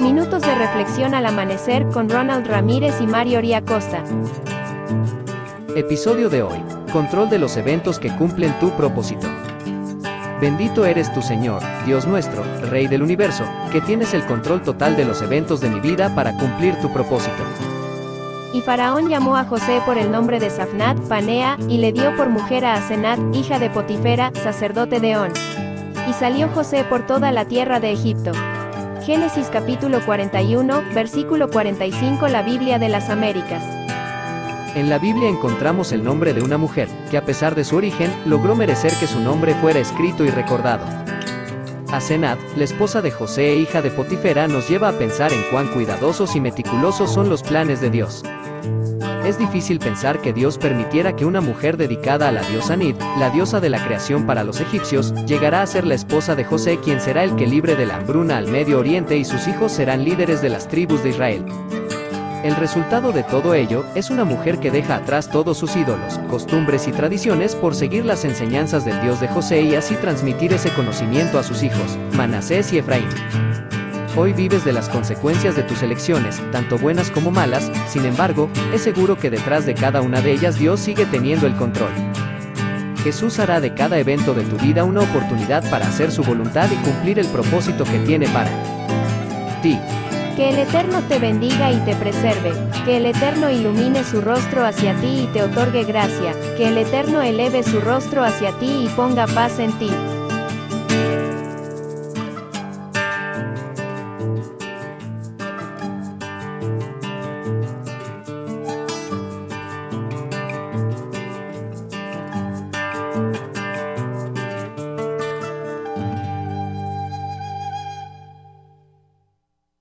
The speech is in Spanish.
Minutos de reflexión al amanecer con Ronald Ramírez y Mario Costa. Episodio de hoy. Control de los eventos que cumplen tu propósito. Bendito eres tu Señor, Dios nuestro, Rey del universo, que tienes el control total de los eventos de mi vida para cumplir tu propósito. Y Faraón llamó a José por el nombre de Safnat, Panea, y le dio por mujer a Asenat, hija de Potifera, sacerdote de On. Y salió José por toda la tierra de Egipto. Génesis capítulo 41, versículo 45 La Biblia de las Américas. En la Biblia encontramos el nombre de una mujer, que a pesar de su origen, logró merecer que su nombre fuera escrito y recordado. Asenat, la esposa de José e hija de Potifera, nos lleva a pensar en cuán cuidadosos y meticulosos son los planes de Dios. Es difícil pensar que Dios permitiera que una mujer dedicada a la diosa Nid, la diosa de la creación para los egipcios, llegará a ser la esposa de José quien será el que libre de la hambruna al Medio Oriente y sus hijos serán líderes de las tribus de Israel. El resultado de todo ello es una mujer que deja atrás todos sus ídolos, costumbres y tradiciones por seguir las enseñanzas del Dios de José y así transmitir ese conocimiento a sus hijos, Manasés y Efraín. Hoy vives de las consecuencias de tus elecciones, tanto buenas como malas, sin embargo, es seguro que detrás de cada una de ellas Dios sigue teniendo el control. Jesús hará de cada evento de tu vida una oportunidad para hacer su voluntad y cumplir el propósito que tiene para ti. Que el Eterno te bendiga y te preserve, que el Eterno ilumine su rostro hacia ti y te otorgue gracia, que el Eterno eleve su rostro hacia ti y ponga paz en ti. Thank you.